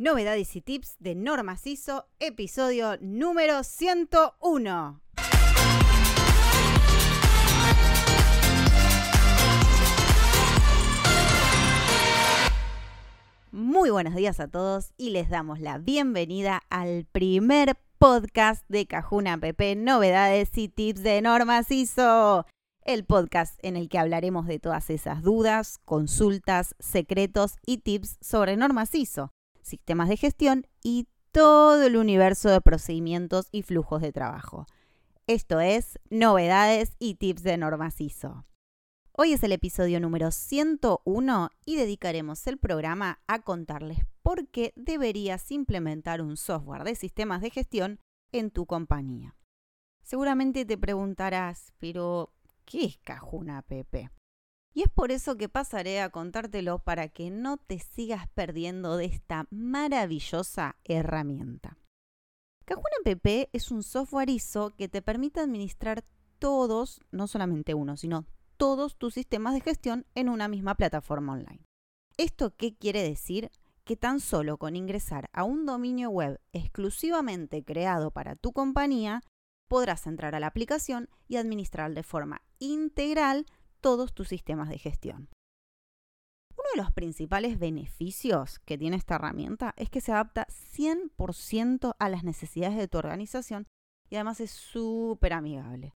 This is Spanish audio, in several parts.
Novedades y tips de Norma ISO, episodio número 101. Muy buenos días a todos y les damos la bienvenida al primer podcast de Cajuna PP, novedades y tips de Norma ISO el podcast en el que hablaremos de todas esas dudas, consultas, secretos y tips sobre normas ISO, sistemas de gestión y todo el universo de procedimientos y flujos de trabajo. Esto es Novedades y Tips de Normas ISO. Hoy es el episodio número 101 y dedicaremos el programa a contarles por qué deberías implementar un software de sistemas de gestión en tu compañía. Seguramente te preguntarás, pero ¿Qué es Cajuna PP? Y es por eso que pasaré a contártelo para que no te sigas perdiendo de esta maravillosa herramienta. Cajuna PP es un software ISO que te permite administrar todos, no solamente uno, sino todos tus sistemas de gestión en una misma plataforma online. ¿Esto qué quiere decir? Que tan solo con ingresar a un dominio web exclusivamente creado para tu compañía, podrás entrar a la aplicación y administrar de forma integral todos tus sistemas de gestión. Uno de los principales beneficios que tiene esta herramienta es que se adapta 100% a las necesidades de tu organización y además es súper amigable.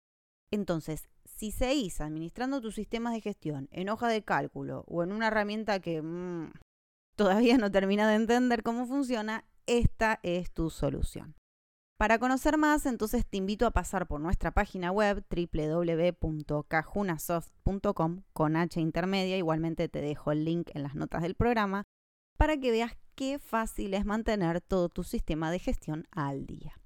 Entonces, si seguís administrando tus sistemas de gestión en hoja de cálculo o en una herramienta que mm, todavía no termina de entender cómo funciona, esta es tu solución. Para conocer más, entonces te invito a pasar por nuestra página web www.cajunasoft.com con H intermedia, igualmente te dejo el link en las notas del programa, para que veas qué fácil es mantener todo tu sistema de gestión al día.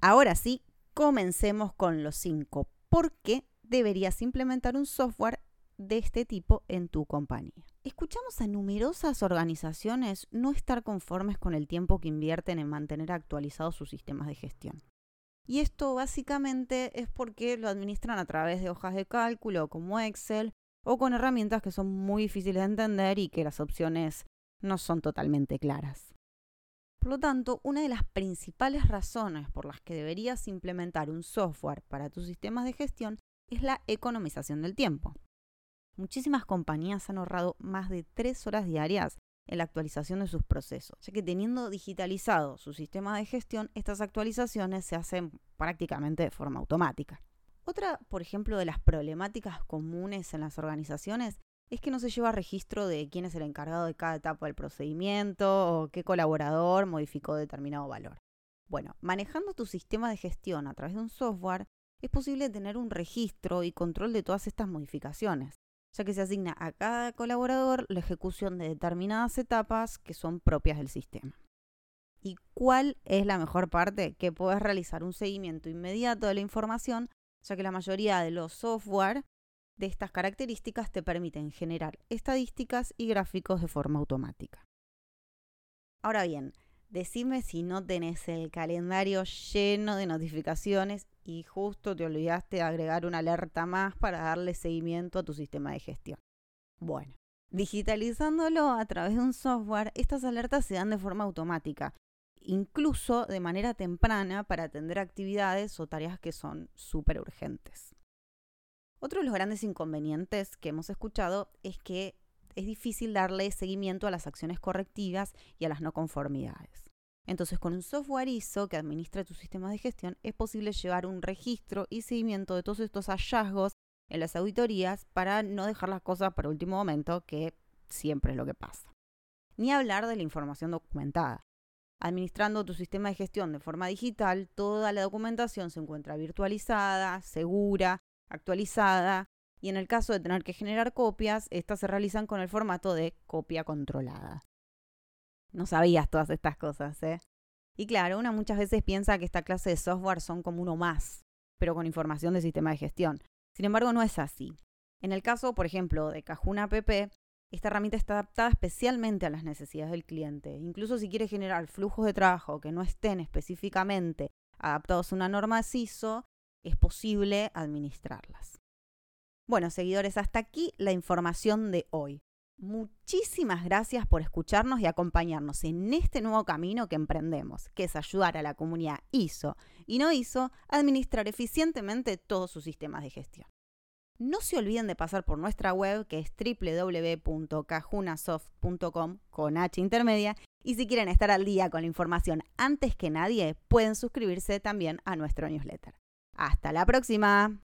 Ahora sí, comencemos con los 5. ¿Por qué deberías implementar un software de este tipo en tu compañía? Escuchamos a numerosas organizaciones no estar conformes con el tiempo que invierten en mantener actualizados sus sistemas de gestión. Y esto básicamente es porque lo administran a través de hojas de cálculo como Excel o con herramientas que son muy difíciles de entender y que las opciones no son totalmente claras. Por lo tanto, una de las principales razones por las que deberías implementar un software para tus sistemas de gestión es la economización del tiempo. Muchísimas compañías han ahorrado más de tres horas diarias en la actualización de sus procesos, ya que teniendo digitalizado su sistema de gestión, estas actualizaciones se hacen prácticamente de forma automática. Otra, por ejemplo, de las problemáticas comunes en las organizaciones es que no se lleva registro de quién es el encargado de cada etapa del procedimiento o qué colaborador modificó determinado valor. Bueno, manejando tu sistema de gestión a través de un software, es posible tener un registro y control de todas estas modificaciones ya que se asigna a cada colaborador la ejecución de determinadas etapas que son propias del sistema. ¿Y cuál es la mejor parte? Que puedes realizar un seguimiento inmediato de la información, ya que la mayoría de los software de estas características te permiten generar estadísticas y gráficos de forma automática. Ahora bien, decime si no tenés el calendario lleno de notificaciones y justo te olvidaste de agregar una alerta más para darle seguimiento a tu sistema de gestión. Bueno, digitalizándolo a través de un software, estas alertas se dan de forma automática, incluso de manera temprana para atender actividades o tareas que son súper urgentes. Otro de los grandes inconvenientes que hemos escuchado es que es difícil darle seguimiento a las acciones correctivas y a las no conformidades. Entonces, con un software ISO que administra tu sistema de gestión, es posible llevar un registro y seguimiento de todos estos hallazgos en las auditorías para no dejar las cosas para último momento, que siempre es lo que pasa. Ni hablar de la información documentada. Administrando tu sistema de gestión de forma digital, toda la documentación se encuentra virtualizada, segura, actualizada, y en el caso de tener que generar copias, estas se realizan con el formato de copia controlada. No sabías todas estas cosas, ¿eh? Y claro, una muchas veces piensa que esta clase de software son como uno más, pero con información de sistema de gestión. Sin embargo, no es así. En el caso, por ejemplo, de Cajuna PP, esta herramienta está adaptada especialmente a las necesidades del cliente. Incluso si quiere generar flujos de trabajo que no estén específicamente adaptados a una norma CISO, es posible administrarlas. Bueno, seguidores, hasta aquí la información de hoy. Muchísimas gracias por escucharnos y acompañarnos en este nuevo camino que emprendemos, que es ayudar a la comunidad ISO y no ISO a administrar eficientemente todos sus sistemas de gestión. No se olviden de pasar por nuestra web que es www.cajunasoft.com con H intermedia y si quieren estar al día con la información antes que nadie, pueden suscribirse también a nuestro newsletter. Hasta la próxima.